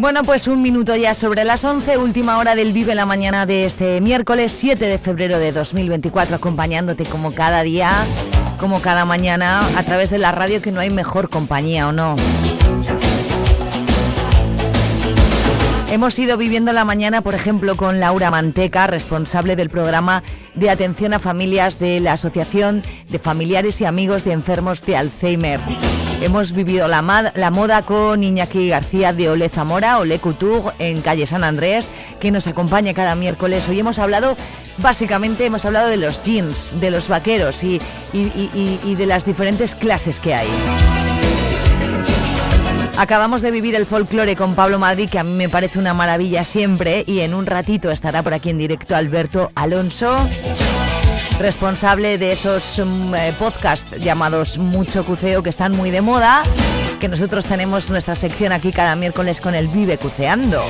Bueno, pues un minuto ya sobre las 11, última hora del Vive la Mañana de este miércoles 7 de febrero de 2024, acompañándote como cada día, como cada mañana, a través de la radio que no hay mejor compañía o no. Hemos ido viviendo la mañana, por ejemplo, con Laura Manteca, responsable del programa de atención a familias de la Asociación de Familiares y Amigos de Enfermos de Alzheimer. Hemos vivido la, moda con Iñaki García de Ole Zamora, Ole Couture, en calle San Andrés, que nos acompaña cada miércoles. Hoy hemos hablado, básicamente, hemos hablado de los jeans, de los vaqueros y, y de las diferentes clases que hay. Acabamos de vivir el folclore con Pablo Madrid, que a mí me parece una maravilla siempre, y en un ratito estará por aquí en directo Alberto Alonso responsable de esos mm, eh, podcasts llamados Mucho Cuceo que están muy de moda, que nosotros tenemos nuestra sección aquí cada miércoles con el Vive Cuceando.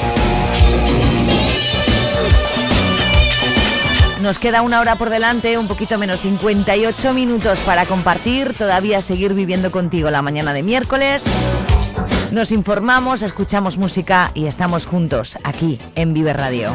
Nos queda una hora por delante, un poquito menos 58 minutos para compartir, todavía seguir viviendo contigo la mañana de miércoles. Nos informamos, escuchamos música y estamos juntos aquí en Vive Radio.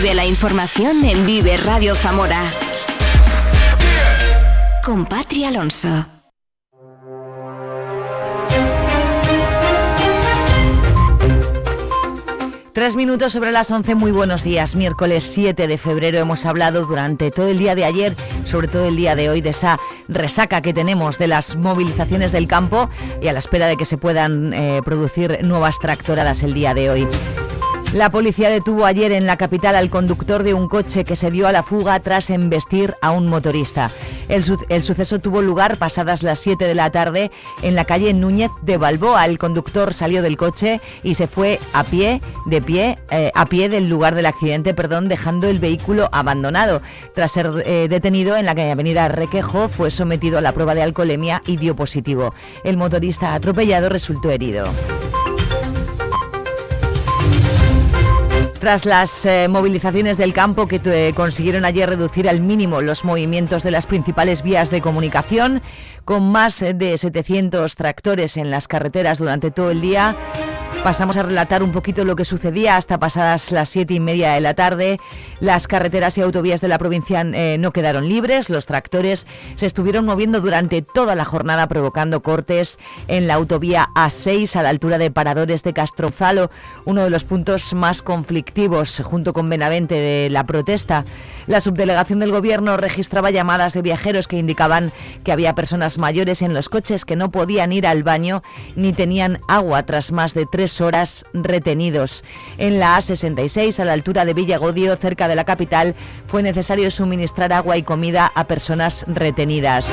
Vive la información en Vive Radio Zamora. Con Patri Alonso. Tres minutos sobre las once, muy buenos días. Miércoles 7 de febrero hemos hablado durante todo el día de ayer, sobre todo el día de hoy, de esa resaca que tenemos de las movilizaciones del campo y a la espera de que se puedan eh, producir nuevas tractoradas el día de hoy. La policía detuvo ayer en la capital al conductor de un coche que se dio a la fuga tras embestir a un motorista. El, suceso tuvo lugar pasadas las 7 de la tarde en la calle Núñez de Balboa. El conductor salió del coche y se fue a pie, de pie, eh, a pie del lugar del accidente, perdón, dejando el vehículo abandonado. Tras ser eh, detenido en la calle Avenida Requejo, fue sometido a la prueba de alcoholemia y dio positivo. El motorista atropellado resultó herido. Tras las eh, movilizaciones del campo que eh, consiguieron ayer reducir al mínimo los movimientos de las principales vías de comunicación, con más de 700 tractores en las carreteras durante todo el día, Pasamos a relatar un poquito lo que sucedía hasta pasadas las siete y media de la tarde. Las carreteras y autovías de la provincia eh, no quedaron libres. Los tractores se estuvieron moviendo durante toda la jornada provocando cortes en la autovía A6 a la altura de Paradores de Castrozalo, uno de los puntos más conflictivos junto con Benavente de la protesta. La subdelegación del Gobierno registraba llamadas de viajeros que indicaban que había personas mayores en los coches que no podían ir al baño ni tenían agua tras más de tres horas retenidos. En la A66, a la altura de Villagodio, cerca de la capital, fue necesario suministrar agua y comida a personas retenidas.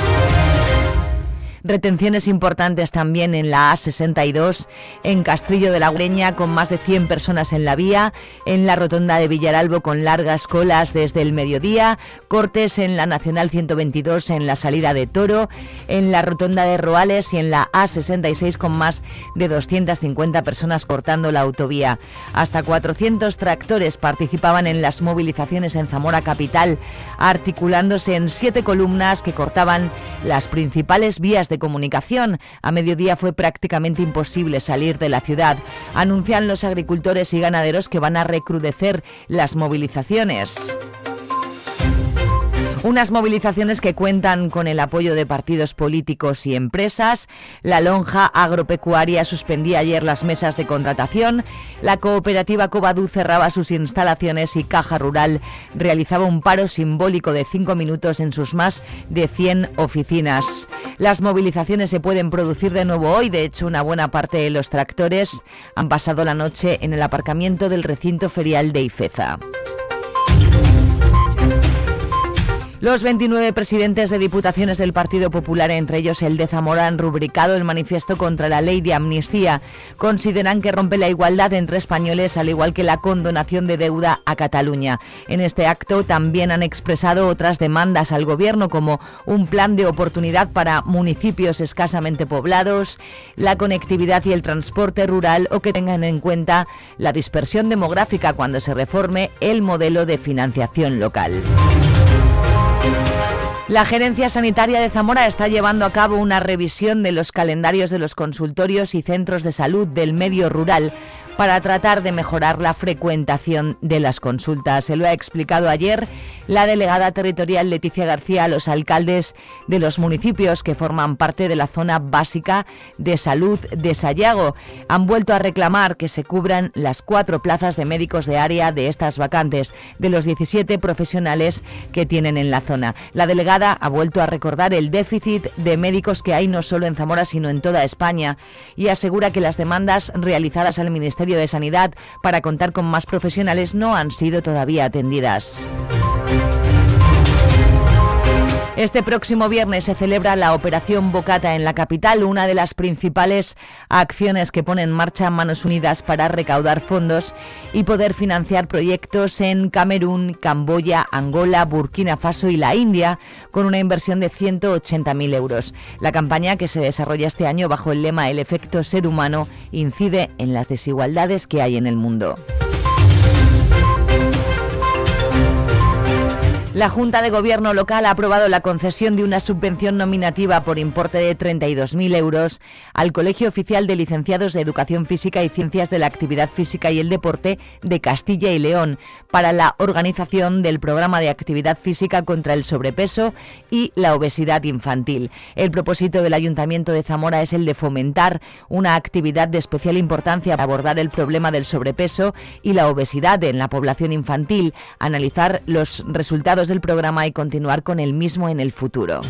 Retenciones importantes también en la A62, en Castrillo de la Gureña con más de 100 personas en la vía, en la rotonda de Villaralbo con largas colas desde el mediodía, cortes en la Nacional 122 en la salida de Toro, en la rotonda de Roales y en la A66 con más de 250 personas cortando la autovía. Hasta 400 tractores participaban en las movilizaciones en Zamora Capital, articulándose en siete columnas que cortaban las principales vías de de comunicación. A mediodía fue prácticamente imposible salir de la ciudad. Anuncian los agricultores y ganaderos que van a recrudecer las movilizaciones. Unas movilizaciones que cuentan con el apoyo de partidos políticos y empresas. La lonja agropecuaria suspendía ayer las mesas de contratación. La cooperativa Covadú cerraba sus instalaciones y Caja Rural realizaba un paro simbólico de cinco minutos en sus más de 100 oficinas. Las movilizaciones se pueden producir de nuevo hoy. De hecho, una buena parte de los tractores han pasado la noche en el aparcamiento del recinto ferial de Ifeza. Los 29 presidentes de diputaciones del Partido Popular, entre ellos el de Zamora, han rubricado el manifiesto contra la ley de amnistía. Consideran que rompe la igualdad entre españoles, al igual que la condonación de deuda a Cataluña. En este acto también han expresado otras demandas al Gobierno, como un plan de oportunidad para municipios escasamente poblados, la conectividad y el transporte rural o que tengan en cuenta la dispersión demográfica cuando se reforme el modelo de financiación local. La Gerencia Sanitaria de Zamora está llevando a cabo una revisión de los calendarios de los consultorios y centros de salud del medio rural para tratar de mejorar la frecuentación de las consultas. Se lo ha explicado ayer la delegada territorial Leticia García a los alcaldes de los municipios que forman parte de la zona básica de salud de Sayago. Han vuelto a reclamar que se cubran las cuatro plazas de médicos de área de estas vacantes, de los 17 profesionales que tienen en la zona. La delegada ha vuelto a recordar el déficit de médicos que hay no solo en Zamora, sino en toda España y asegura que las demandas realizadas al Ministerio de Sanidad para contar con más profesionales no han sido todavía atendidas. Este próximo viernes se celebra la Operación Bocata en la capital, una de las principales acciones que pone en marcha Manos Unidas para recaudar fondos y poder financiar proyectos en Camerún, Camboya, Angola, Burkina Faso y la India, con una inversión de 180.000 euros. La campaña, que se desarrolla este año bajo el lema El efecto ser humano, incide en las desigualdades que hay en el mundo. La Junta de Gobierno local ha aprobado la concesión de una subvención nominativa por importe de 32.000 euros al Colegio Oficial de Licenciados de Educación Física y Ciencias de la Actividad Física y el Deporte de Castilla y León para la organización del programa de actividad física contra el sobrepeso y la obesidad infantil. El propósito del Ayuntamiento de Zamora es el de fomentar una actividad de especial importancia para abordar el problema del sobrepeso y la obesidad en la población infantil, analizar los resultados del programa y continuar con el mismo en el futuro.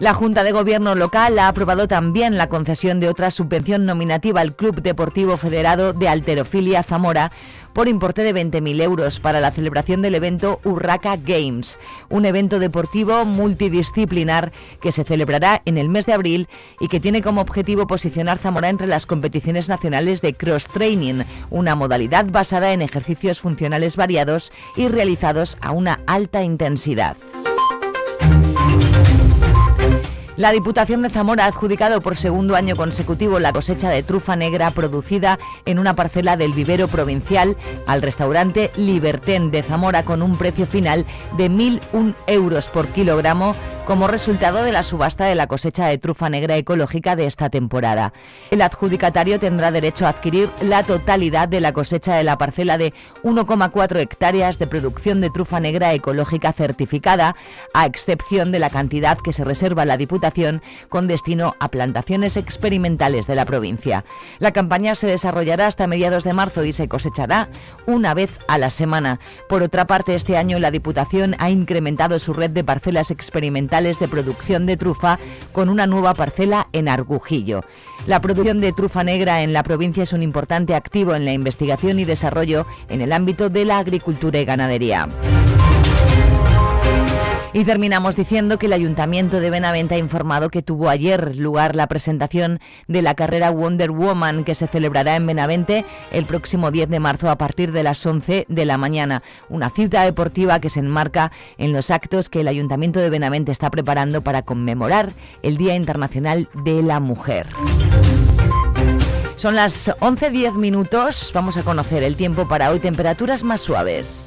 La Junta de Gobierno local ha aprobado también la concesión de otra subvención nominativa al Club Deportivo Federado de Alterofilia Zamora por importe de 20.000 euros para la celebración del evento Urraca Games, un evento deportivo multidisciplinar que se celebrará en el mes de abril y que tiene como objetivo posicionar Zamora entre las competiciones nacionales de cross training, una modalidad basada en ejercicios funcionales variados y realizados a una alta intensidad. La Diputación de Zamora ha adjudicado por segundo año consecutivo la cosecha de trufa negra producida en una parcela del vivero provincial al restaurante Libertén de Zamora con un precio final de 1.001 euros por kilogramo como resultado de la subasta de la cosecha de trufa negra ecológica de esta temporada. El adjudicatario tendrá derecho a adquirir la totalidad de la cosecha de la parcela de 1,4 hectáreas de producción de trufa negra ecológica certificada, a excepción de la cantidad que se reserva la Diputación con destino a plantaciones experimentales de la provincia. La campaña se desarrollará hasta mediados de marzo y se cosechará una vez a la semana. Por otra parte, este año la Diputación ha incrementado su red de parcelas experimentales de producción de trufa con una nueva parcela en Argujillo. La producción de trufa negra en la provincia es un importante activo en la investigación y desarrollo en el ámbito de la agricultura y ganadería. Y terminamos diciendo que el Ayuntamiento de Benavente ha informado que tuvo ayer lugar la presentación de la carrera Wonder Woman que se celebrará en Benavente el próximo 10 de marzo a partir de las 11 de la mañana. Una cita deportiva que se enmarca en los actos que el Ayuntamiento de Benavente está preparando para conmemorar el Día Internacional de la Mujer. Son las 11.10 minutos. Vamos a conocer el tiempo para hoy. Temperaturas más suaves.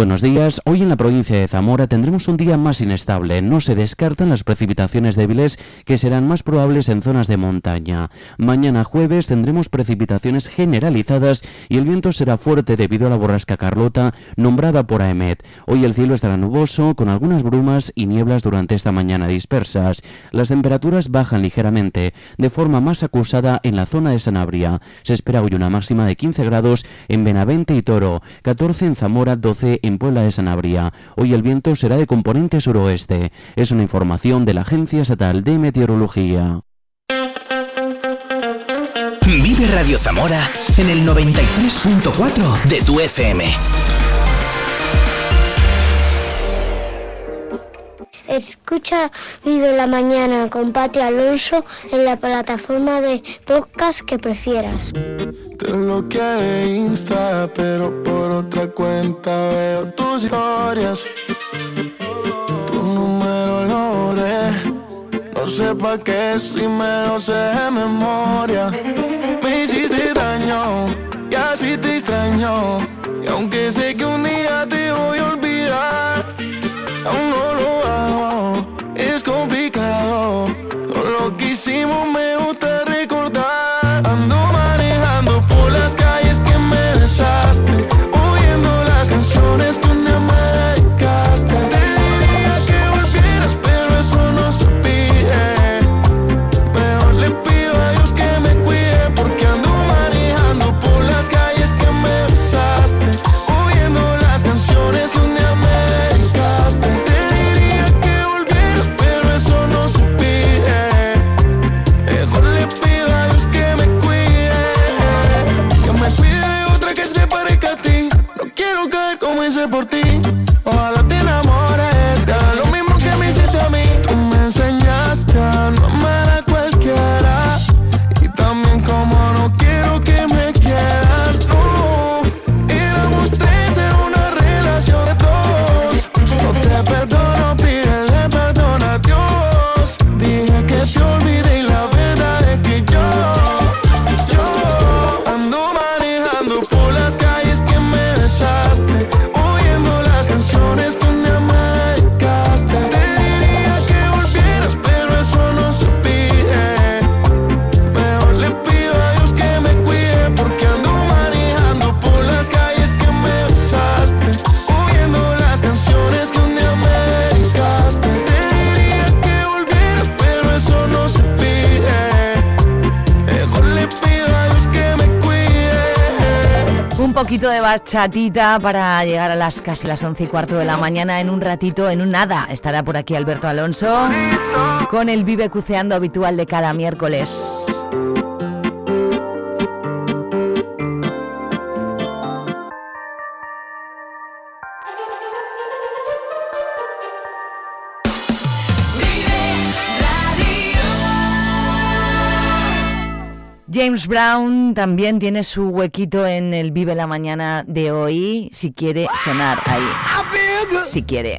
Buenos días. Hoy en la provincia de Zamora tendremos un día más inestable. No se descartan las precipitaciones débiles que serán más probables en zonas de montaña. Mañana jueves tendremos precipitaciones generalizadas y el viento será fuerte debido a la borrasca Carlota nombrada por AEMET. Hoy el cielo estará nuboso con algunas brumas y nieblas durante esta mañana dispersas. Las temperaturas bajan ligeramente de forma más acusada en la zona de Sanabria. Se espera hoy una máxima de 15 grados en Benavente y Toro, 14 en Zamora, 12 en Puebla de Sanabria. Hoy el viento será de componente suroeste. Es una información de la Agencia Estatal de Meteorología. Vive Radio Zamora en el 93.4 de tu FM. Escucha Vive la Mañana con Pati Alonso en la plataforma de podcast que prefieras. Te bloqueé Insta, pero por otra cuenta veo tus historias. Tu número lo borré. No sé pa' qué si me lo sé de memoria. Me hiciste daño y así te extraño. Y aunque sé que un día te poquito de bachatita para llegar a las casi las once y cuarto de la mañana. En un ratito, en un nada, estará por aquí Alberto Alonso con el Vive Cuceando habitual de cada miércoles. James Brown también tiene su huequito en el Vive la Mañana de hoy, si quiere sonar ahí. Si quiere.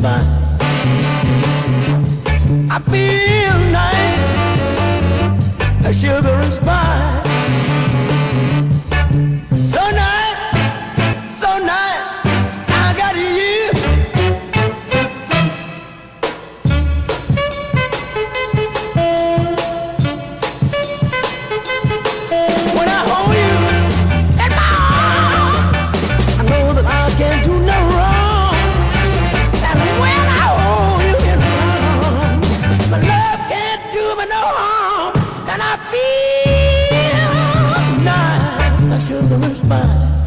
吧。嘛。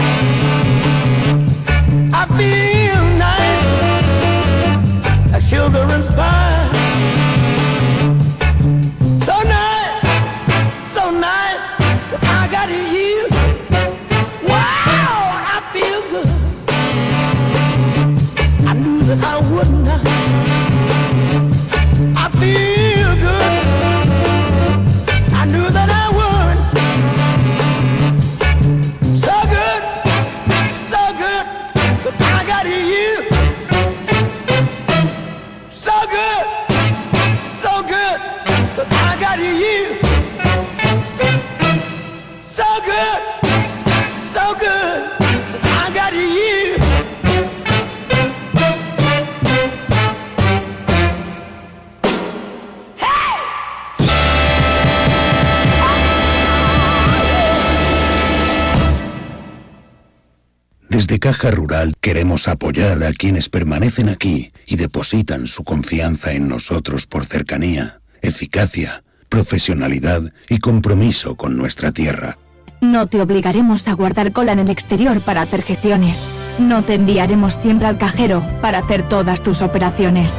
Rural queremos apoyar a quienes permanecen aquí y depositan su confianza en nosotros por cercanía, eficacia, profesionalidad y compromiso con nuestra tierra. No te obligaremos a guardar cola en el exterior para hacer gestiones. No te enviaremos siempre al cajero para hacer todas tus operaciones.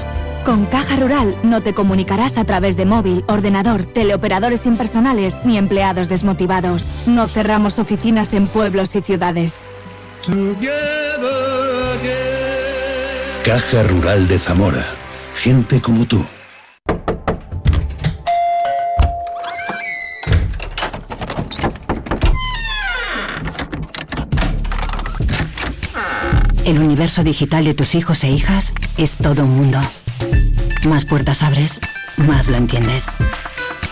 Con Caja Rural no te comunicarás a través de móvil, ordenador, teleoperadores impersonales ni empleados desmotivados. No cerramos oficinas en pueblos y ciudades. Caja Rural de Zamora. Gente como tú. El universo digital de tus hijos e hijas es todo un mundo. Más puertas abres, más lo entiendes.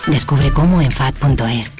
Descubre cómo en FAD.es.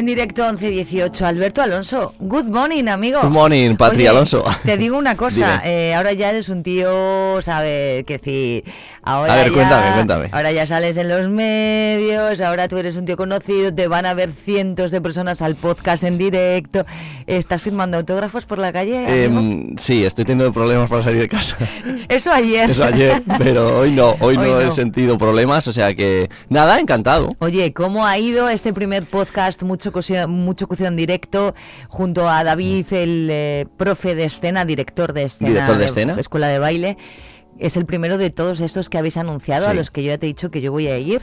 En directo 11-18, Alberto Alonso. Good morning, amigo. Good morning, Patri Oye, Alonso. Te digo una cosa, eh, ahora ya eres un tío, ¿sabes? Que si ahora A ver, ya- cuéntame, cuéntame. Ahora ya sales en los medios, ahora tú eres un tío conocido, te van a ver cientos de personas al podcast en directo. ¿Estás firmando autógrafos por la calle? Em, sí, estoy teniendo problemas para salir de casa. Eso ayer. Eso ayer, pero hoy no, hoy, Hoy no, he sentido problemas, o sea que nada, encantado. Oye, ¿cómo ha ido este primer podcast Mucho Cocción, mucho Cocción directo junto a David, el eh, profe de escena, director de escena, Director de escena. Escuela de Baile? Es el primero de todos estos que habéis anunciado, a los que yo ya te he dicho que yo voy a ir.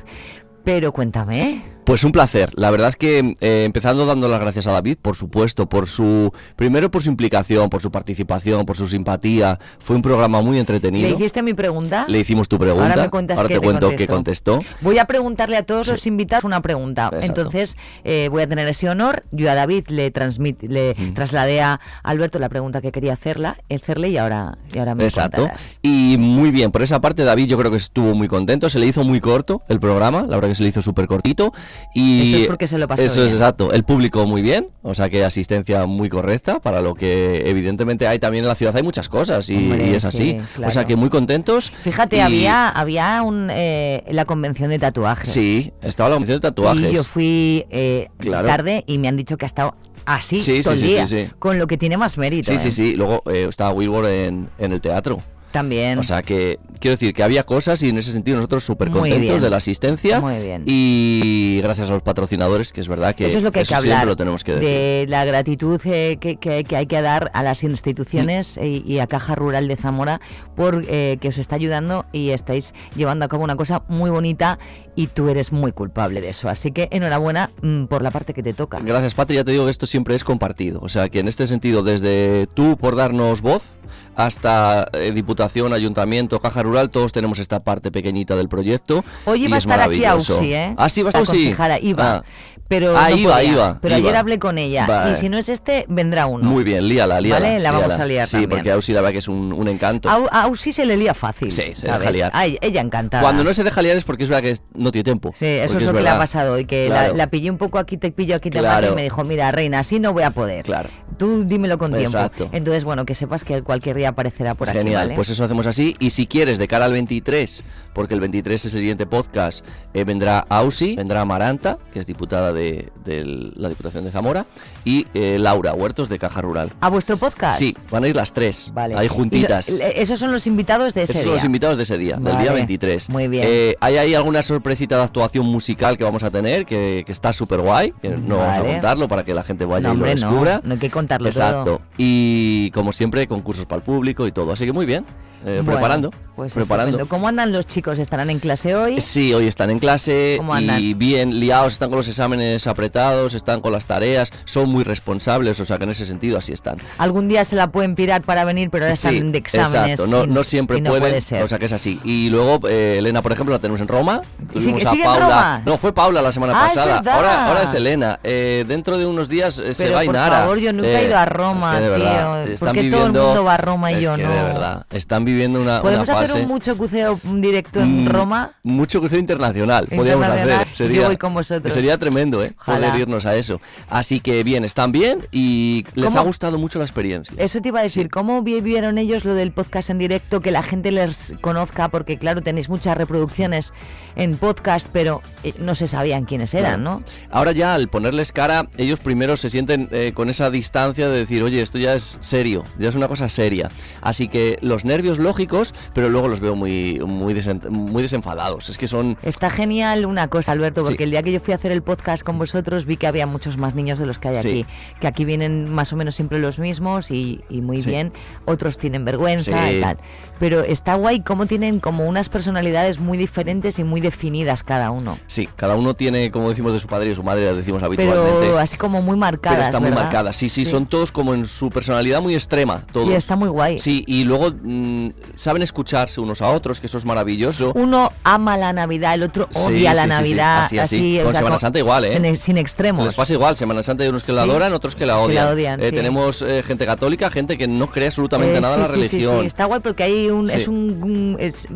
Pero cuéntame. Pues un placer. La verdad que eh, empezando dando las gracias a David, por supuesto, por su primero por su implicación, por su participación, por su simpatía. Fue un programa muy ¿Le entretenido. hiciste mi pregunta? Le hicimos tu pregunta. Ahora me cuentas qué te te cuento qué contestó. Voy a preguntarle a todos los invitados una pregunta. Exacto. Entonces, eh, voy a tener ese honor. Yo a David le, transmit, le Mm. trasladé a Alberto la pregunta que quería hacerla, hacerle y ahora, y ahora me Exacto. contarás. Y muy bien, por esa parte David yo creo que estuvo muy contento, se le hizo muy corto el programa, la verdad que se le hizo súper cortito. Y Eso es porque se lo pasó Eso bien. es exacto, el público muy bien, o sea que asistencia muy correcta para lo que evidentemente hay también en la ciudad, hay muchas cosas y, Hombre, y es sí, así. claro. O sea que muy contentos. Fíjate, y- había, había un, eh, la convención de tatuajes. Sí, estaba la convención de tatuajes. Y yo fui eh, Claro. tarde y me han dicho que ha estado así Sí, todo sí, el sí, día, sí, sí. con lo que tiene más mérito. Sí, sí, ¿eh? sí. Luego eh, estaba Wilbur en, en el teatro. También. O sea que quiero decir que había cosas y en ese sentido nosotros súper contentos de la asistencia. Muy bien. Y gracias a los patrocinadores, que es verdad que eso es lo que hay que siempre hablar lo tenemos que decir. de la gratitud eh, que, que- que hay que dar a las instituciones Mm. y, a Caja Rural de Zamora por eh, que os está ayudando y estáis llevando a cabo una cosa muy bonita y tú eres muy culpable de eso. Así que enhorabuena mm, por la parte que te toca. Gracias, Patri. Ya te digo que esto siempre es compartido. O sea que en este sentido, desde tú por darnos voz hasta eh, Diputación, Ayuntamiento, Caja Rural, todos tenemos esta parte pequeñita del proyecto. Hoy y iba a es estar aquí. Ausi, ¿eh? Ah, sí, va a estar concejala, iba. Ah. Pero Ah, no iba, Pero iba. ayer hablé con ella Vale. y si no es este, vendrá uno. Muy bien, líala, líala. Vale, la vamos líala. a liar Sí, también. porque Ausi la verdad que es un, un encanto. A Ausi se le lía fácil. Sí, se ¿sabes? deja liar. Ay, ella encantada. Cuando no se deja liar es porque es verdad que no tiene tiempo. Sí, eso es lo que le ha pasado hoy, que Claro. la, la pillé un poco aquí, te pillo aquí, te Claro. mato, y me dijo, mira, reina, así no voy a poder. Claro. tú dímelo con tiempo. Exacto. Entonces, bueno, que sepas que cualquier día aparecerá por aquí. Genial, ¿vale? pues eso hacemos así. Y si quieres, de cara al 23, porque el 23 es el siguiente podcast, eh, vendrá Ausi, vendrá Maranta, que es diputada de, de la Diputación de Zamora, y eh, Laura Huertos de Caja Rural. ¿A vuestro podcast? Sí, van a ir las tres, Vale. ahí lo- juntitas. esos son los invitados de ese Esos son los día. invitados de ese día, del día 23. muy bien. Eh, hay ahí alguna sorpresita de actuación musical que vamos a tener, que, que está súper guay, que no vamos a contarlo para que la gente vaya No, y lo hombre, no, descubra. no hay que contarlo Exacto. todo. Y como siempre, concursos para el público y todo. Así que muy bien, eh, Bueno, preparando. Pues preparando. estupendo. ¿Cómo andan los chicos? ¿Estarán en clase hoy? Sí, hoy están en clase ¿Cómo y bien liados, están con los exámenes apretados, están con las tareas, son muy responsables, o sea que en ese sentido así están. Algún día se la pueden pirar para venir, pero ahora Sí, están de exámenes. Exacto, no, y- no siempre y no pueden, puede ser. o sea que es así. Y luego eh, Elena, por ejemplo, la tenemos en Roma. Tuvimos ¿Sigue- a Paula. Roma? No, fue Paula la semana Ah, es pasada. verdad. Ahora, ahora es Elena. Eh, dentro de unos días eh, se va por Inara. favor, yo nunca he ido a Roma, es que de tío. verdad, ¿Por están qué todo el viviendo- mundo va a Roma y es yo que no? De verdad, están viviendo una, una ¿Podemos fase. hacer un mucho buceo directo en Mm, Roma? Mucho crucero internacional, podríamos hacer. y Sería, yo voy con vosotros. Sería tremendo, ¿eh? Ojalá. Poder irnos a eso. Así que bien, están bien y les ¿Cómo? ha gustado mucho la experiencia. Eso te iba a decir, ¿cómo vivieron ellos lo del podcast en directo? Que la gente les conozca, porque claro, tenéis muchas reproducciones en podcast, pero eh, no se sabían quiénes eran, Claro. ¿no? Ahora ya al ponerles cara, ellos primero se sienten eh, con esa distancia de decir, oye, esto ya es serio, ya es una cosa seria. Así que los nervios lógicos, pero luego los veo muy, muy, desen- muy desenfadados. Es que son... Está genial una cosa, Alberto, Sí. porque el día que yo fui a hacer el podcast con vosotros vi que había muchos más niños de los que hay Sí. aquí. Que aquí vienen más o menos siempre los mismos y, y muy Sí. bien. Otros tienen vergüenza y tal. Pero está guay cómo tienen como unas personalidades muy diferentes y muy definidas cada uno. Sí, cada uno tiene, como decimos de su padre y de su madre, decimos habitualmente. Pero así como muy marcadas. Pero está muy ¿verdad? marcada, sí, sí, son todos como en su personalidad muy extrema, todos. Y está muy guay. Sí, y luego mm, saben escucharse unos a otros, que eso es maravilloso. Uno ama la Navidad, el otro Sí, odia la sí, sí, sí, Navidad. así, así. o Con sea, Semana Santa igual, ¿eh? Sin, sin extremos. Les pasa igual, Semana Santa hay unos que la adoran, otros que la Que odian. la odian, Eh. Tenemos eh, gente católica, gente que no cree absolutamente Eh, nada en la religión. sí, está guay porque hay un, es un, es-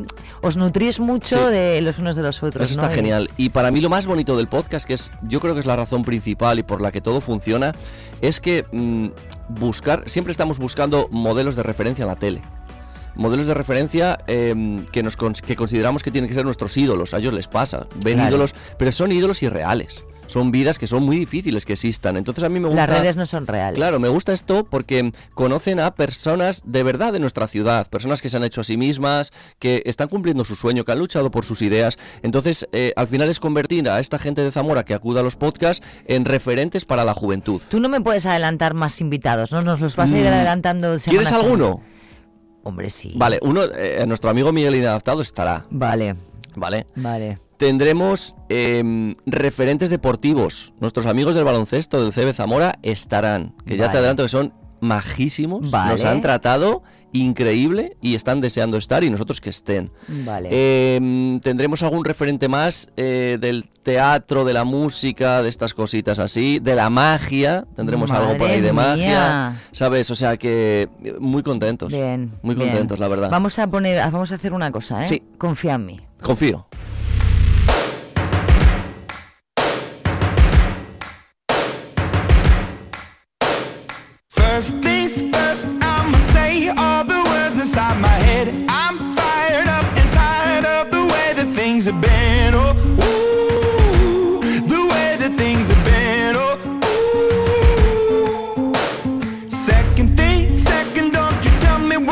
os nutrís mucho de los unos de los otros. Eso ¿no? está genial. Y para mí lo más bonito del podcast, que es yo creo que es la razón principal y por la que todo funciona, es que mm, buscar, siempre estamos buscando modelos de referencia en la tele. Modelos de referencia em, que, nos cons- que consideramos que tienen que ser nuestros ídolos. A ellos les pasa. Ven Claro. ídolos, pero son ídolos irreales. Son vidas que son muy difíciles que existan. Entonces a mí me gusta... Las redes no son reales. Claro, me gusta esto porque conocen a personas de verdad de nuestra ciudad, personas que se han hecho a sí mismas, que están cumpliendo su sueño, que han luchado por sus ideas. Entonces, eh, al final es convertir a esta gente de Zamora que acuda a los podcasts en referentes para la juventud. Tú no me puedes adelantar más invitados, ¿no? Nos los vas a ir Mm, adelantando. ¿Quieres a semana. Hombre, sí. Vale, uno, eh, nuestro amigo Miguel Inadaptado estará. Vale, Vale. vale. Tendremos em, referentes deportivos. Nuestros amigos del baloncesto del CB Zamora estarán. Que ya te adelanto que son majísimos. Vale. Nos han tratado increíble y están deseando estar y nosotros que estén. Vale. Em, tendremos algún referente más eh, del teatro, de la música, de estas cositas así, de la magia. Tendremos algo por ahí de magia. mía. ¿Sabes? O sea que muy contentos. Bien. Muy bien. contentos, la verdad. Vamos a poner, vamos a hacer una cosa, ¿eh? Sí. Confía en mí. Confío.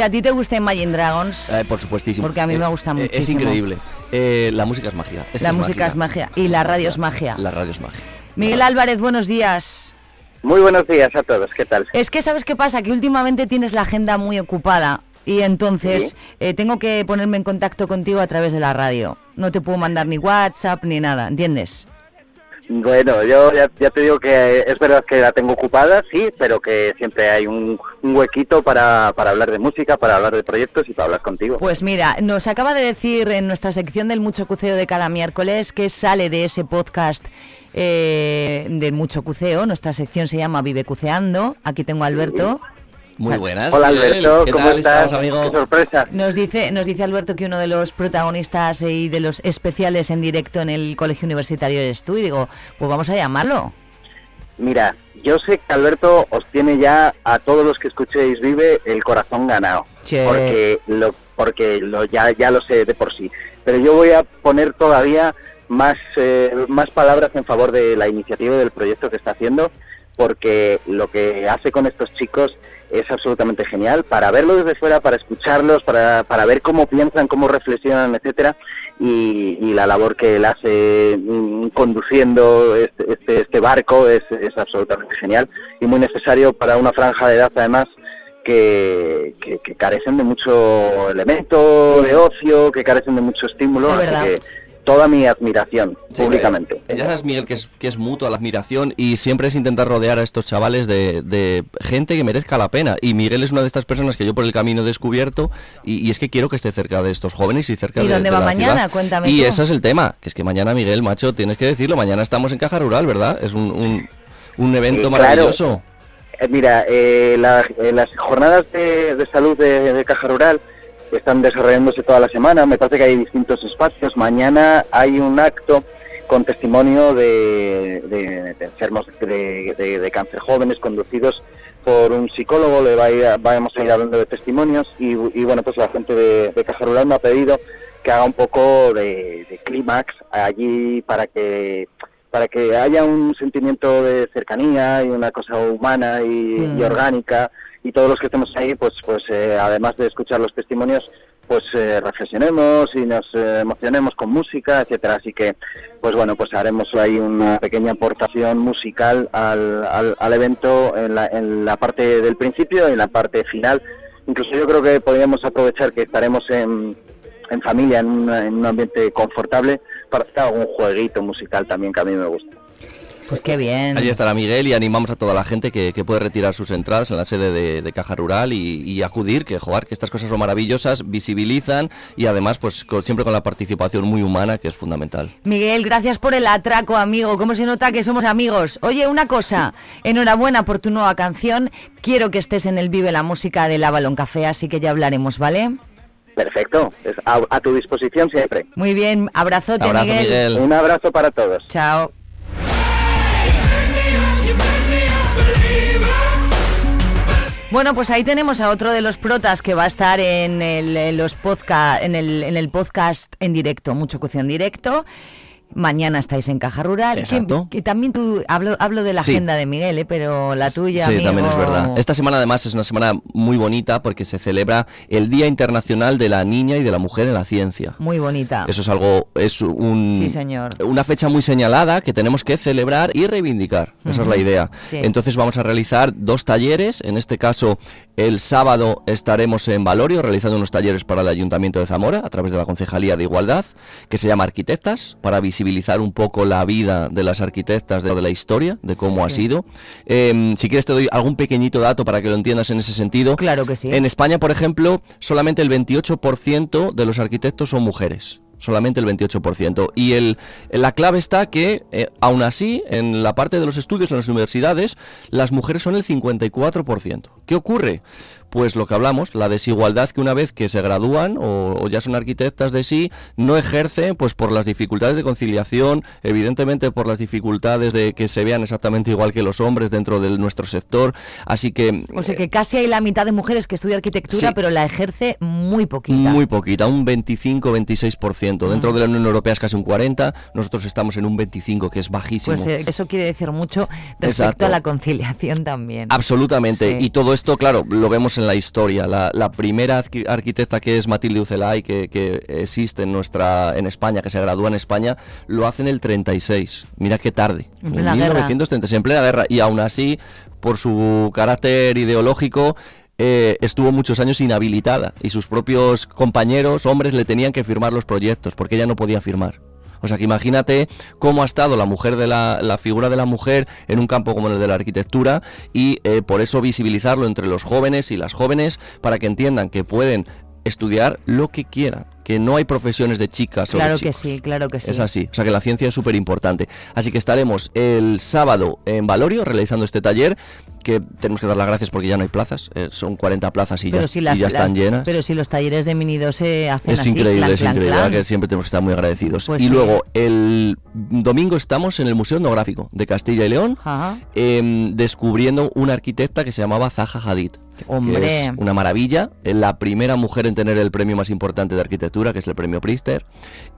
¿Y a ti te gusta Imagine Dragons? Eh, por supuestísimo. Porque a mí me gusta eh, Es muchísimo. increíble. Eh, la música es magia. Es La música es magia y la radio es magia. La radio es magia. Miguel Álvarez, buenos días. Muy buenos días a todos, ¿qué tal? Es que, ¿sabes qué pasa? Que últimamente tienes la agenda muy ocupada y entonces eh, tengo que ponerme en contacto contigo a través de la radio. No te puedo mandar ni WhatsApp ni nada, ¿entiendes? Bueno, yo ya, te digo que es verdad que la tengo ocupada, sí, pero que siempre hay un, huequito para, para, hablar de música, para hablar de proyectos y para hablar contigo. Pues mira, nos acaba de decir en nuestra sección del Mucho Cuceo de cada miércoles que sale de ese podcast eh, de Mucho Cuceo. Nuestra sección se llama Vive Cuceando. Aquí tengo a Alberto. Muy buenas. Hola Alberto, ¿cómo estás? Qué sorpresa. Nos dice, nos dice Alberto que uno de los protagonistas y de los especiales en directo en el colegio universitario eres tú y digo, pues vamos a llamarlo. Mira, yo sé que Alberto os tiene ya a todos los que escuchéis Vive el corazón ganado, porque lo porque lo ya ya lo sé de por sí, pero yo voy a poner todavía más eh, más palabras en favor de la iniciativa del proyecto que está haciendo porque lo que hace con estos chicos es absolutamente genial, para verlo desde fuera, para escucharlos, para, para ver cómo piensan, cómo reflexionan, etcétera, y, la labor que él hace mm, conduciendo este, este, este barco es, es, absolutamente genial y muy necesario para una franja de edad además que, que, carecen de mucho elemento de ocio, que carecen de mucho estímulo, así que toda mi admiración públicamente. Ya sabes, Miguel, que es, que es mutua la admiración y siempre es intentar rodear a estos chavales de, gente que merezca la pena. Y Miguel es una de estas personas que yo por el camino he descubierto y, es que quiero que esté cerca de estos jóvenes y cerca ¿Y de dónde va mañana? Cuéntame. Y ese es el tema, que es que mañana, Miguel, macho, tienes que decirlo, mañana estamos en Caja Rural, ¿verdad? Es un, un, evento eh, maravilloso. Eh, mira, eh, las jornadas de, salud de Caja Rural están desarrollándose toda la semana. Me parece que hay distintos espacios. Mañana hay un acto con testimonio de, enfermos de, cáncer jóvenes conducidos por un psicólogo. Le va vamos a ir hablando de testimonios y, bueno, pues la gente de, de Caja Rural me ha pedido que haga un poco de, clímax allí para que para que haya un sentimiento de cercanía y una cosa humana y mm. orgánica y todos los que estemos ahí, pues, pues eh, además de escuchar los testimonios, pues eh, reflexionemos y nos eh, emocionemos con música, etcétera. Así que, pues bueno, pues haremos ahí una pequeña aportación musical al, al, evento en la, en la parte del principio y en la parte final. Incluso yo creo que podríamos aprovechar que estaremos en, en familia, en, en un ambiente confortable, para hacer algún jueguito musical también que a mí me gusta. Pues qué bien. Allí estará Miguel y animamos a toda la gente que, puede retirar sus entradas en la sede de, Caja Rural y, acudir, que jugar, que estas cosas son maravillosas, visibilizan y además pues siempre con la participación muy humana que es fundamental. Miguel, gracias por el atraco, amigo. ¿Cómo se nota que somos amigos? Oye, una cosa, enhorabuena por tu nueva canción. Quiero que estés en el Vive la Música de la Balón Café, así que ya hablaremos, ¿vale? Perfecto, a, tu disposición siempre. Muy bien, abrazote, Miguel. Un abrazo para todos. Chao. Bueno, pues ahí tenemos a otro de los protas que va a estar en, el, los podcast, en, el, en el podcast en directo, Mucho Cución Directo. Mañana estáis en Caja Rural. Exacto. Y también tú, hablo, hablo de la agenda de Miguel, ¿eh? pero la tuya. Sí, también es verdad. Esta semana además es una semana muy bonita porque se celebra el Día Internacional de la Niña y de la Mujer en la Ciencia. Muy bonita. Eso es algo, es un, señor. una fecha muy señalada que tenemos que celebrar y reivindicar. Esa es la idea. Entonces vamos a realizar dos talleres. En este caso, el sábado estaremos en Valorio realizando unos talleres para el Ayuntamiento de Zamora a través de la Concejalía de Igualdad, que se llama Arquitectas, para visibilizar visibilizar un poco la vida de las arquitectas, de, de la historia, de cómo ha sido. Em, si quieres te doy algún pequeñito dato para que lo entiendas en ese sentido. Claro que sí. En España, por ejemplo, solamente el 28% de los arquitectos son mujeres solamente el 28%. Y el, la clave está que, eh, aún así, en la parte de los estudios en las universidades, las mujeres son el 54%. ¿Qué ocurre? Pues lo que hablamos, la desigualdad que una vez que se gradúan o, ya son arquitectas de sí, no ejercen pues por las dificultades de conciliación, evidentemente por las dificultades de que se vean exactamente igual que los hombres dentro de nuestro sector, así que... O sea que casi hay la mitad de mujeres que estudia arquitectura, pero la ejerce muy poquita. Muy poquita, un 25-26%. Dentro de la Unión Europea es casi un 40%, nosotros estamos en un 25%, que es bajísimo. Pues eh, eso quiere decir mucho respecto a la conciliación también. Absolutamente, y todo esto, claro, lo vemos en la historia. La, la primera arqui- arquitecta que es Matilde Ucelay, que, que existe en nuestra en España, que se gradúa en España, lo hace en el 36. Mira qué tarde. En guerra. 1936, en plena guerra. Y aún así, por su carácter ideológico, eh, estuvo muchos años inhabilitada y sus propios compañeros, hombres, le tenían que firmar los proyectos porque ella no podía firmar. O sea que imagínate cómo ha estado la mujer de la, la figura de la mujer en un campo como el de la arquitectura y eh, por eso visibilizarlo entre los jóvenes y las jóvenes para que entiendan que pueden estudiar lo que quieran, que no hay profesiones de chicas o de Claro que chicos. sí, claro que sí. Es así, o sea que la ciencia es súper importante. Así que estaremos el sábado en Valorio realizando este taller, que tenemos que dar las gracias porque ya no hay plazas, eh, son 40 plazas y ya, Pero si las- y ya están llenas. Pero si los talleres de Mini 2 se hacen Es así, increíble, clan, es clan, increíble, clan. que siempre tenemos que estar muy agradecidos. Pues y sí. luego, el domingo estamos en el Museo Etnográfico de Castilla y León, em, descubriendo una arquitecta que se llamaba Zaha Hadid. Hombre. Que es una maravilla, es la primera mujer en tener el premio más importante de arquitectura, que es el premio Priester.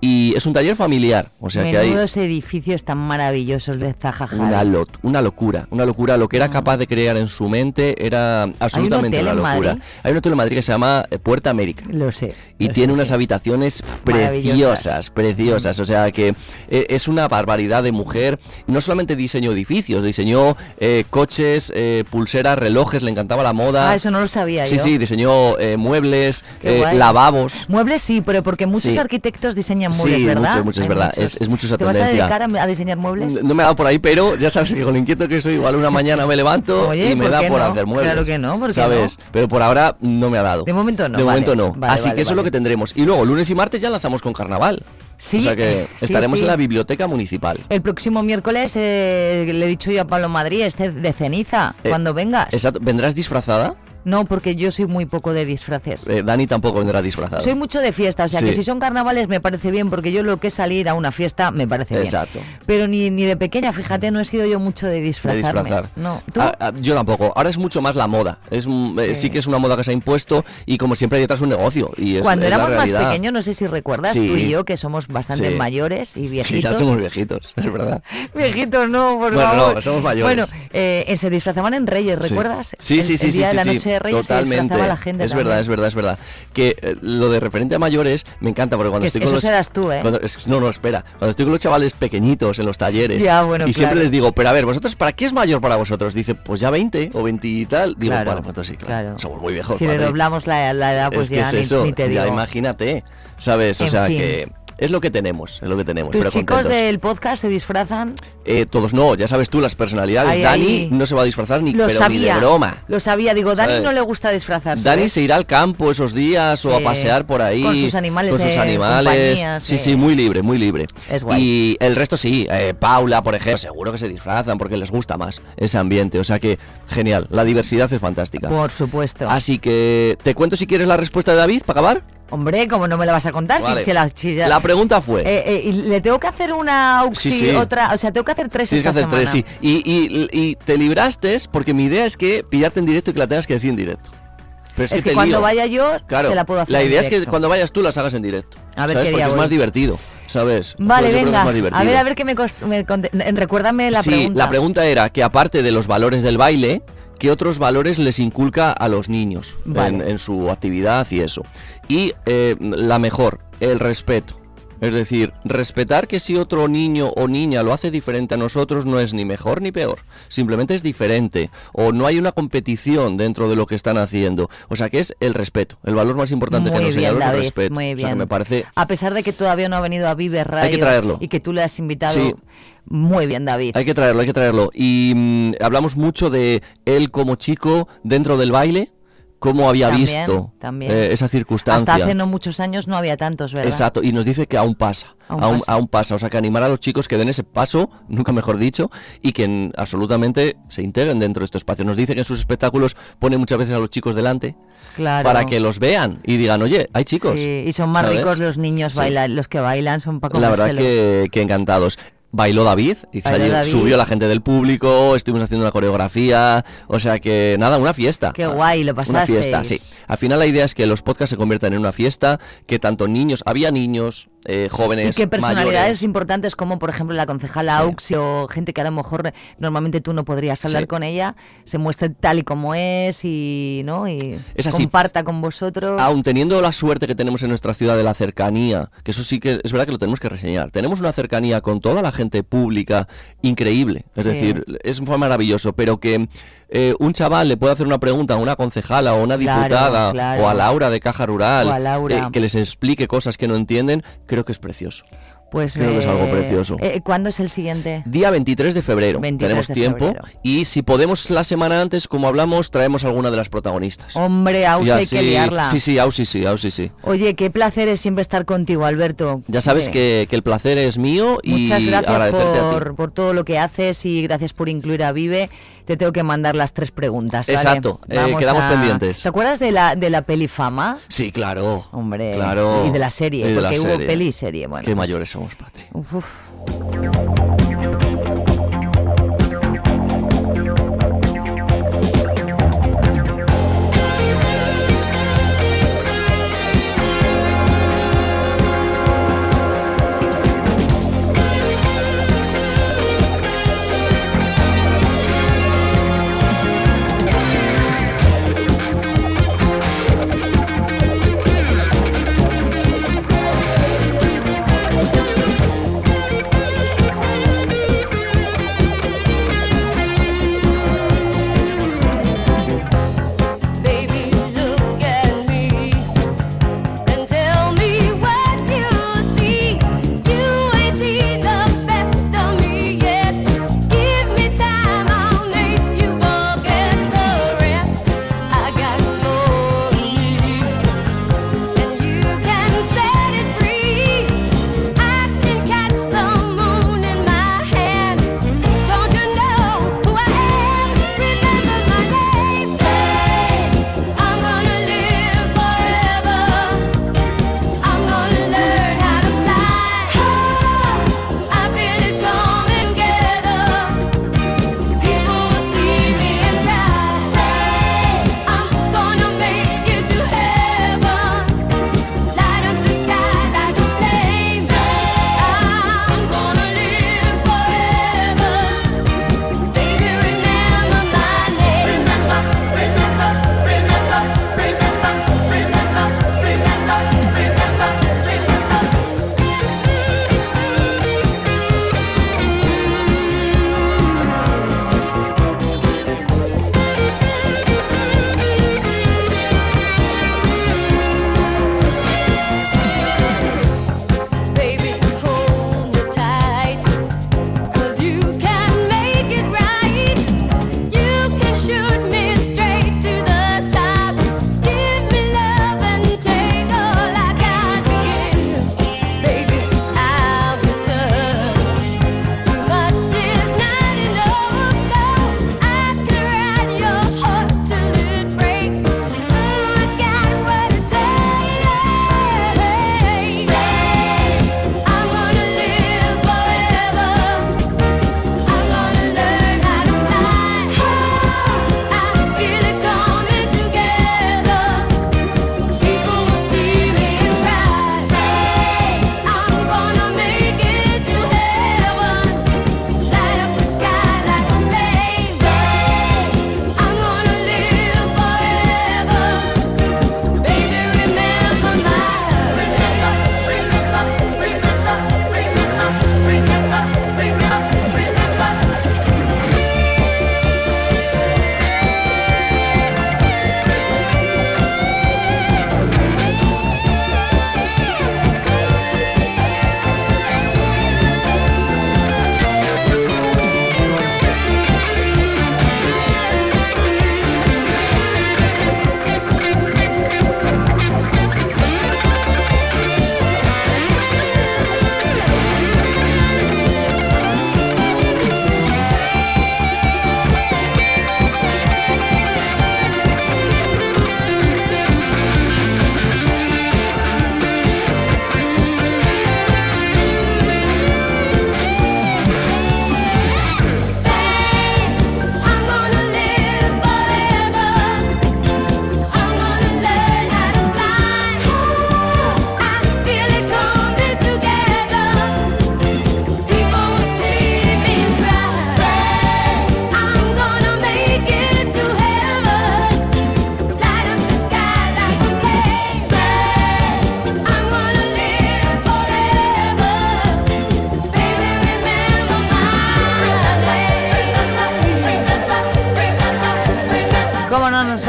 Y es un taller familiar, o sea que hay edificios tan maravillosos de Zaha una, lo- una locura, una locura. Lo que era capaz de crear en su mente era absolutamente una locura. Hay un hotel en Madrid que se llama eh, Puerta América. Lo sé. Y lo tiene sé, unas sí. habitaciones preciosas, preciosas. O sea que eh, es una barbaridad de mujer. No solamente diseñó edificios, diseñó eh, coches, eh, pulseras, relojes, le encantaba la moda. Ah, eso no lo sabía Sí, yo. sí, diseñó eh, muebles, eh, lavabos. Muebles sí, pero porque muchos Sí. arquitectos diseñan muebles, Sí, ¿verdad? muchos, muchos, es verdad. muchos. Es, es mucho esa ¿Te vas a tendencia. dedicar a, a diseñar muebles? No me ha dado por ahí, pero ya sabes que con lo inquieto que soy, igual una mañana me levanto Oye, y me ¿por da por no? hacer muebles. Claro que no, ¿por qué ¿Sabes? Pero por ahora no me ha dado. De momento no, De vale. momento no. Vale, Así vale, que eso es lo que tendremos. Y luego, lunes y martes ya lanzamos con carnaval. Sí, O sea que eh, sí, estaremos sí. en la biblioteca municipal. El próximo miércoles eh, le he dicho yo a Pablo Madrid, este de ceniza, Eh, cuando vengas. Exacto. ¿Vendrás disfrazada? No, porque yo soy muy poco de disfraces. Eh, Dani tampoco vendrá disfrazada. Soy mucho de fiesta, o sea Sí. que si son carnavales me parece bien, porque yo lo que es salir a una fiesta me parece bien. Exacto. Pero ni, ni de pequeña, fíjate, no he sido yo mucho de de disfrazarme. disfrazar. No, ¿tú? Ah, ah, yo tampoco. Ahora es mucho más la moda. Es, mm, eh, sí. Sí. que es una moda que se ha impuesto y como siempre hay detrás un negocio. Y es, Cuando es éramos más pequeños, no sé si recuerdas, Sí. tú y yo, que somos bastante Sí. mayores y Sí, viejitos. ya somos viejitos, es verdad. Viejitos, no, por Bueno, favor. no, somos mayores. Bueno, eh, eh, se disfrazaban en Reyes, Sí. ¿recuerdas? Sí, sí, sí, el sí, día sí, de la sí, noche de Reyes se totalmente. disfrazaba la gente es también. verdad, es verdad, es verdad. Que eh, lo de referente a mayores me encanta porque cuando Que estoy eso con los serás tú, ¿eh? cuando- es- no, no, espera. Cuando estoy con los chavales pequeñitos en los talleres Ya, bueno, y siempre les digo, pero a ver, vosotros, ¿para qué es mayor para vosotros? Dice, pues ya 20 o 20 y tal. Digo, Claro, vale, pues sí, claro, claro. Somos muy viejos. Si le doblamos la, la edad, pues es que ya es ni, eso, ni te ya digo. imagínate, ¿sabes? O En sea fin. que es lo que tenemos, es lo que tenemos. ¿Tus pero chicos contentos. del podcast se disfrazan? Eh, todos no, ya sabes tú, las personalidades. Ay, Dani ay. no se va a disfrazar ni, Lo pero sabía. ni de broma. Lo sabía. Digo, Dani ¿Sabes? no le gusta disfrazarse. Dani ¿ves? se irá al campo esos días o a pasear por ahí. Con sus animales Con sus animales. sí. sí, muy libre, muy libre. Es guay. Y el resto sí, eh, Paula, por ejemplo, seguro que se disfrazan porque les gusta más ese ambiente. O sea que, genial, la diversidad es fantástica. Por supuesto. Así que, ¿te cuento si quieres la respuesta de David para acabar? Hombre, ¿cómo no me la vas a contar? Si- Vale. Si, la, si ya- La pregunta fue... Eh, eh, y le tengo que hacer una auxi, Sí, sí. otra, o sea, tengo que hacer tres Tienes que esta hacer tres, sí. Y, y- y te libraste porque mi idea es que pillarte en directo y que la tengas que decir en directo. Pero es, Es que, que cuando lío. vaya yo, Claro, se la puedo hacer La en idea es que cuando vayas tú las hagas en directo. A ver ¿sabes? qué Porque día es voy. más divertido, ¿sabes? Vale, que es venga. más A ver, a ver qué me, cost- me Recuérdame la sí, pregunta. la pregunta era que aparte de los valores del baile, ¿qué otros valores les inculca a los niños Vale. en, en su actividad y eso? Y eh, la mejor, el respeto. Es decir, respetar que si otro niño o niña lo hace diferente a nosotros no es ni mejor ni peor, simplemente es diferente o no hay una competición dentro de lo que están haciendo. O sea que es el respeto, el valor más importante que nos es el respeto. muy O sea, que bien. me parece A pesar de que todavía no ha venido a Vive Radio Hay que traerlo. y que tú le has invitado. Sí. Muy bien, David. Hay que traerlo, hay que traerlo. Y mm, hablamos mucho de él como chico dentro del baile, cómo había También, visto también. eh, esa circunstancia. Hasta hace no muchos años no había tantos, ¿verdad? Exacto, y nos dice que aún pasa, Aún aún, pasa. aún pasa. O sea, que animar a los chicos que den ese paso, nunca mejor dicho, y que absolutamente se integren dentro de este espacio. Nos dice que en sus espectáculos pone muchas veces a los chicos delante Claro. para que los vean y digan, oye, hay chicos. Sí, y son más ¿sabes? ricos los niños Sí. bailan, los que bailan son para La verdad que encantados. Bailó David, Bailó David. subió la gente del público, estuvimos haciendo una coreografía, o sea que nada, una fiesta. Qué guay, lo Una pasasteis. fiesta, sí. Al final la idea es que los podcasts se conviertan en una fiesta, que tanto niños, había niños, eh, Y jóvenes, que personalidades mayores. importantes como por ejemplo la concejala Auxi o gente que a lo mejor normalmente tú no podrías hablar Sí. con ella, se muestre tal y como es y no y Es así. comparta con vosotros. Aun teniendo la suerte que tenemos en nuestra ciudad de la cercanía, que eso sí que es verdad que lo tenemos que reseñar, tenemos una cercanía con toda la gente pública increíble, es Sí. decir, es fue maravilloso, pero que eh, un chaval le puede hacer una pregunta a una concejala o a una Claro, diputada claro. o a Laura de Caja Rural, eh, que les explique cosas que no entienden, creo que es precioso. Pues creo que es algo eh, precioso. eh, ¿Cuándo es el siguiente? Día 23 de febrero, 23 tenemos de tiempo febrero. y si podemos la semana antes, como hablamos, traemos alguna de las protagonistas. Hombre, Auxi Y hay que liarla. Sí, sí, Ausi, sí, Ausi, sí. Oye, qué placer es siempre estar contigo, Alberto. Ya sabes que, que el placer es mío y Muchas gracias por, por todo lo que haces y gracias por incluir a Vive. Te tengo que mandar las tres preguntas. ¿vale? Exacto, eh, quedamos a- pendientes. ¿Te acuerdas de la, de la peli Fama? Sí, claro. Hombre, Claro. y de la serie, la porque hubo serie. peli y serie. Bueno, Qué pues- mayores somos, Patri. Uf,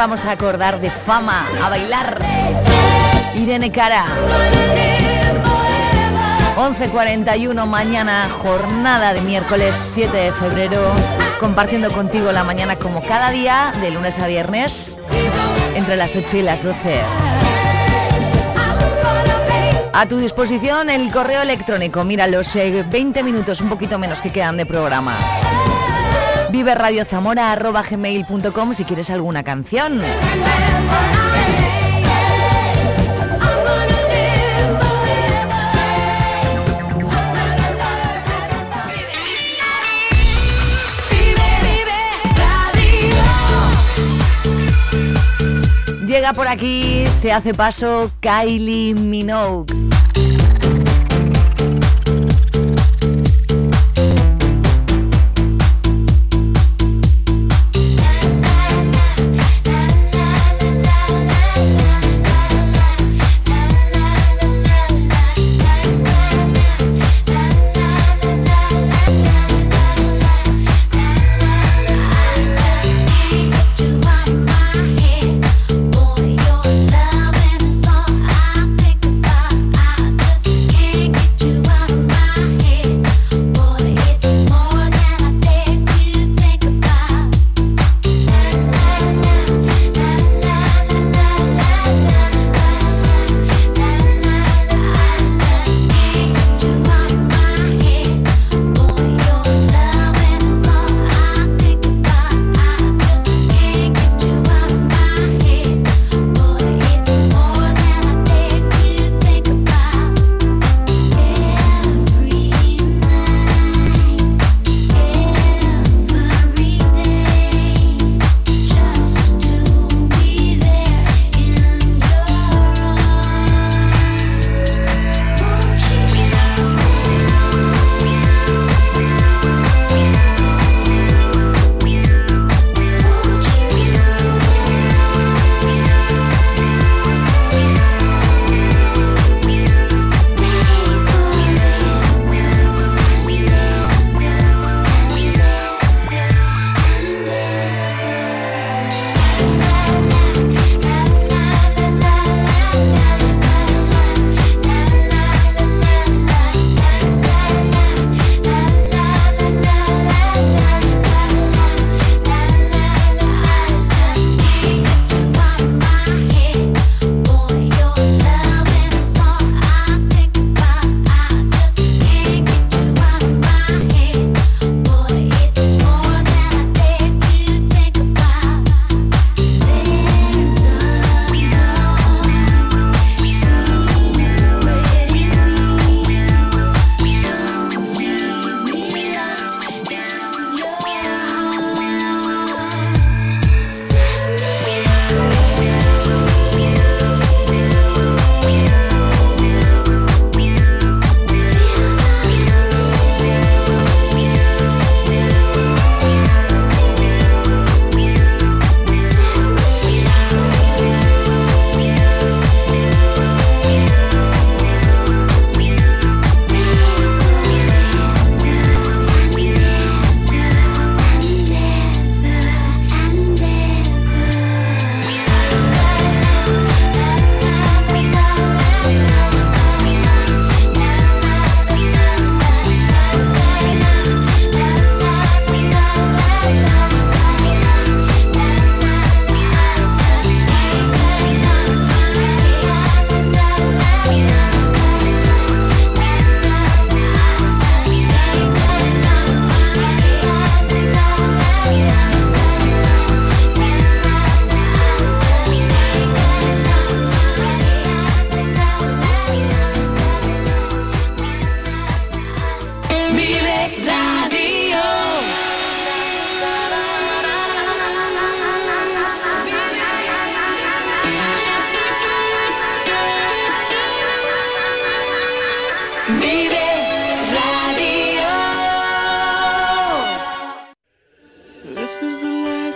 vamos a acordar de fama, a bailar. Irene Cara. 11.41 mañana, jornada de miércoles 7 de febrero, compartiendo contigo la mañana como cada día, de lunes a viernes, entre las 8 y las 12. A tu disposición el correo electrónico, mira los 20 eh, minutos, un poquito menos que quedan de programa. viverradiozamora.gmail.com si quieres alguna canción. Llega por aquí, se hace paso Kylie Minogue.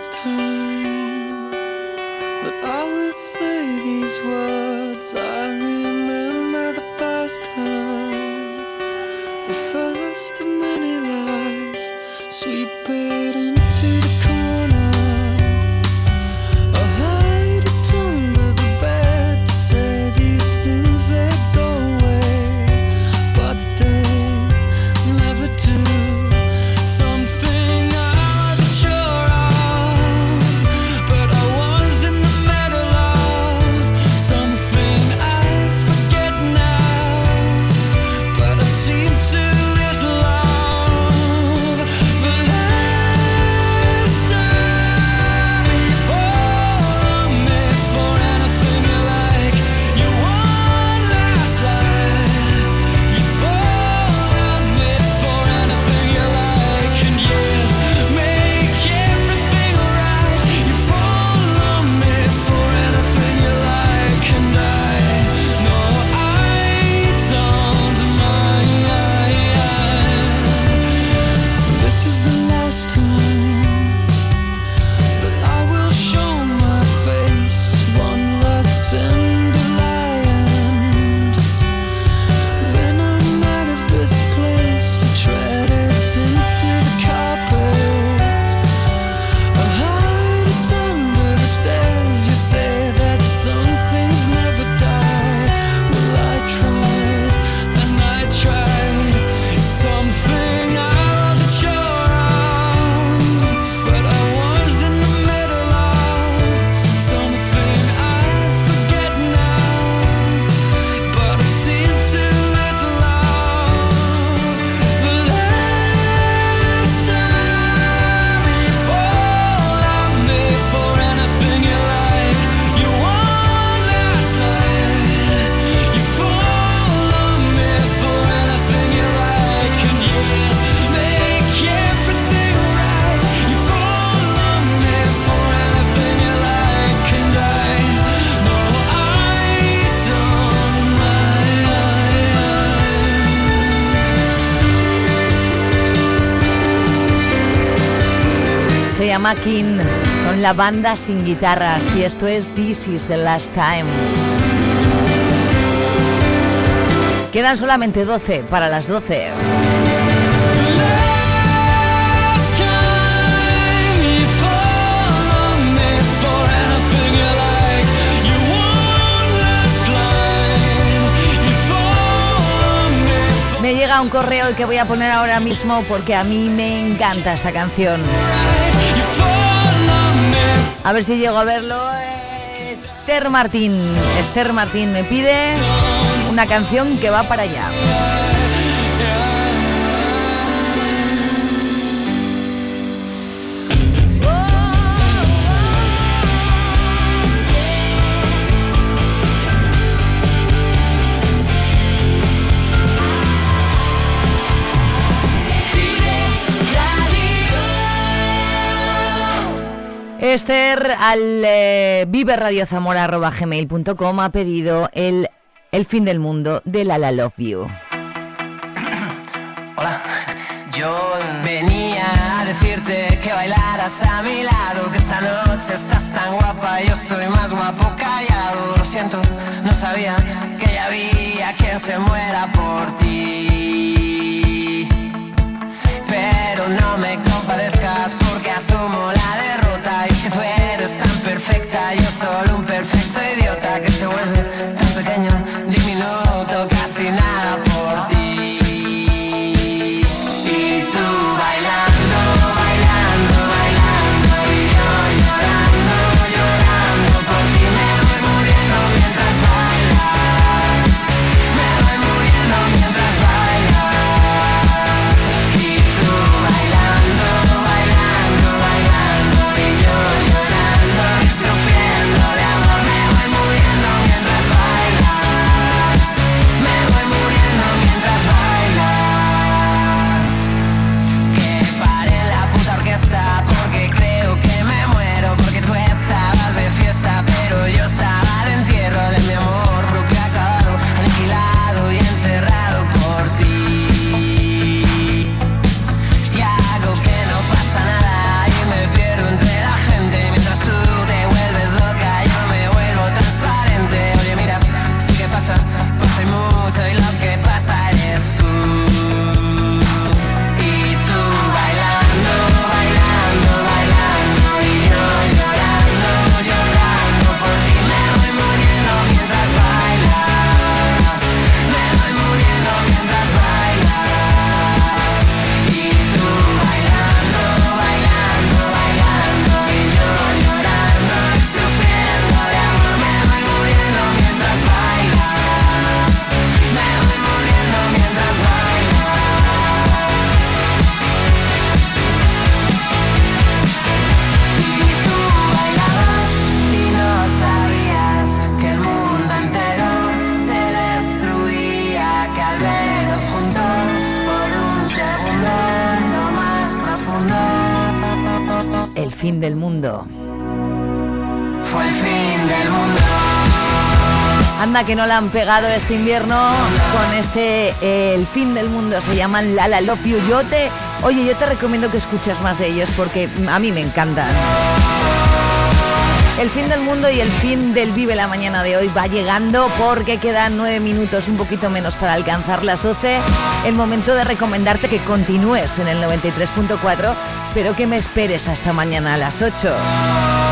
time, but I will say these words. Son la banda sin guitarras y esto es This is the Last Time. Quedan solamente 12 para las 12. Me llega un correo que voy a poner ahora mismo porque a mí me encanta esta canción. A ver si llego a verlo. Esther Martín. Esther Martín me pide una canción que va para allá. Esther al eh, viverradiozamora.gmail.com ha pedido el, el fin del mundo de La La Love You. Hola, yo venía a decirte que bailaras a mi lado, que esta noche estás tan guapa, yo estoy más guapo callado. Lo siento, no sabía que ya había quien se muera por ti. Pero no me compadezcas porque asumo la derrota perfecta, yo solo un perfecto idiota que se vuelve mundo. fue el fin del mundo. Anda que no la han pegado este invierno con este eh, El fin del mundo, se llaman Lala Love You. Yo te, oye, yo te recomiendo que escuches más de ellos porque a mí me encantan. El fin del mundo y el fin del Vive la Mañana de hoy va llegando porque quedan nueve minutos, un poquito menos para alcanzar las 12. El momento de recomendarte que continúes en el 93.4, pero que me esperes hasta mañana a las 8.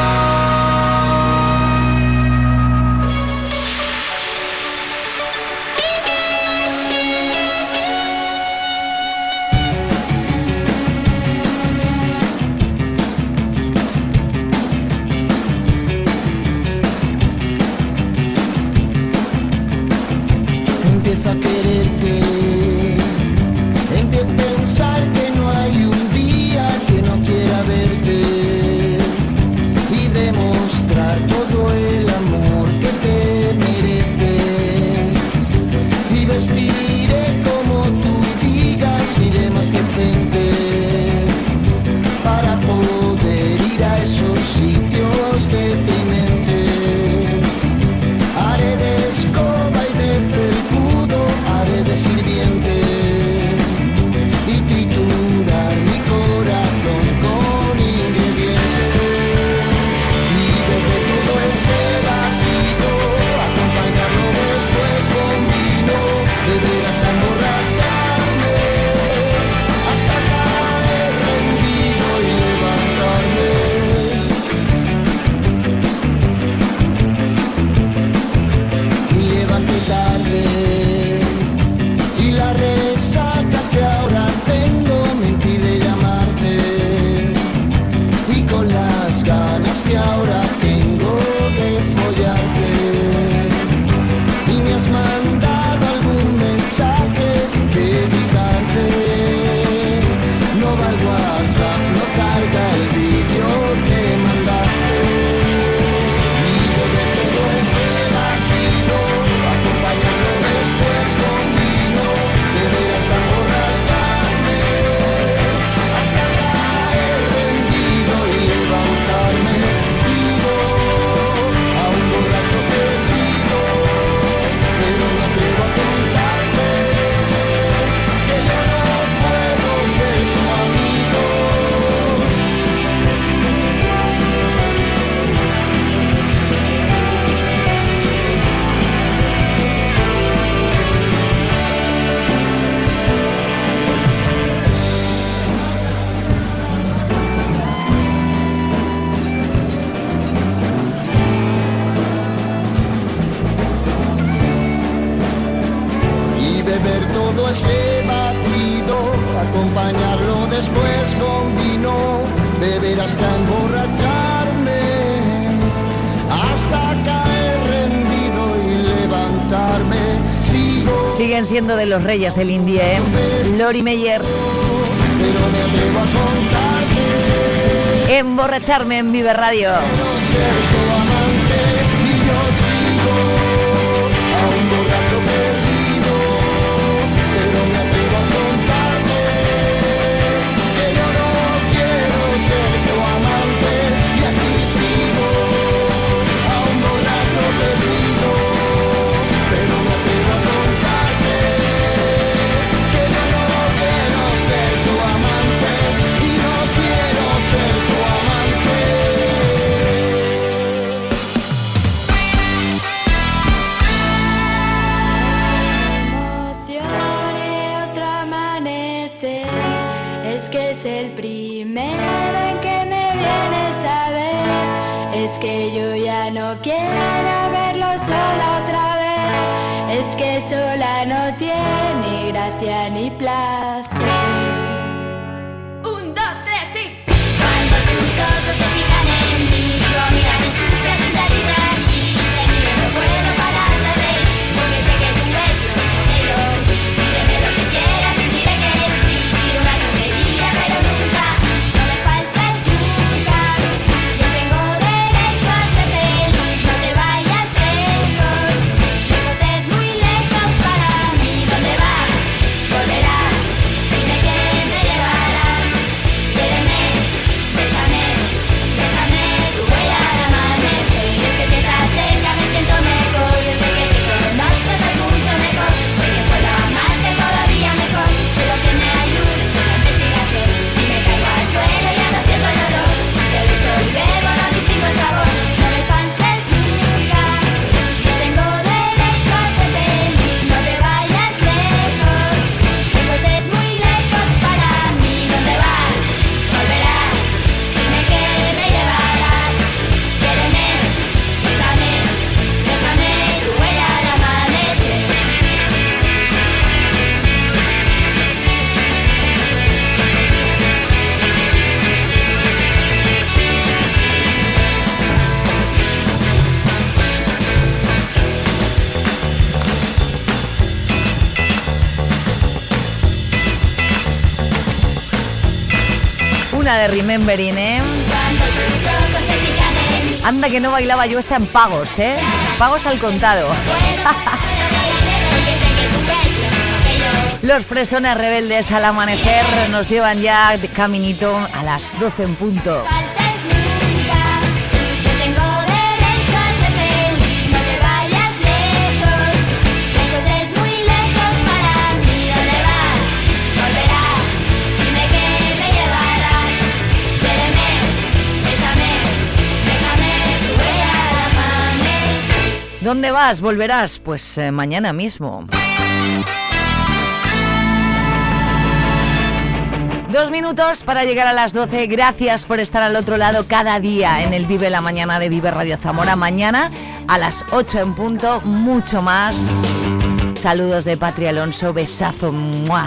Siguen siendo de los reyes del indie, ¿eh? Lori Meyers. Pero me atrevo a contarte. Emborracharme en Vive Radio. sola no tiene gracia ni plaza. ¿eh? Anda que no bailaba yo esta en pagos, ¿eh? Pagos al contado. Los fresones rebeldes al amanecer nos llevan ya de caminito a las 12 en punto. ¿Dónde vas? ¿Volverás? Pues eh, mañana mismo. Dos minutos para llegar a las 12. Gracias por estar al otro lado cada día en el Vive la Mañana de Vive Radio Zamora. Mañana a las 8 en punto, mucho más. Saludos de Patria Alonso, besazo. ¡Mua!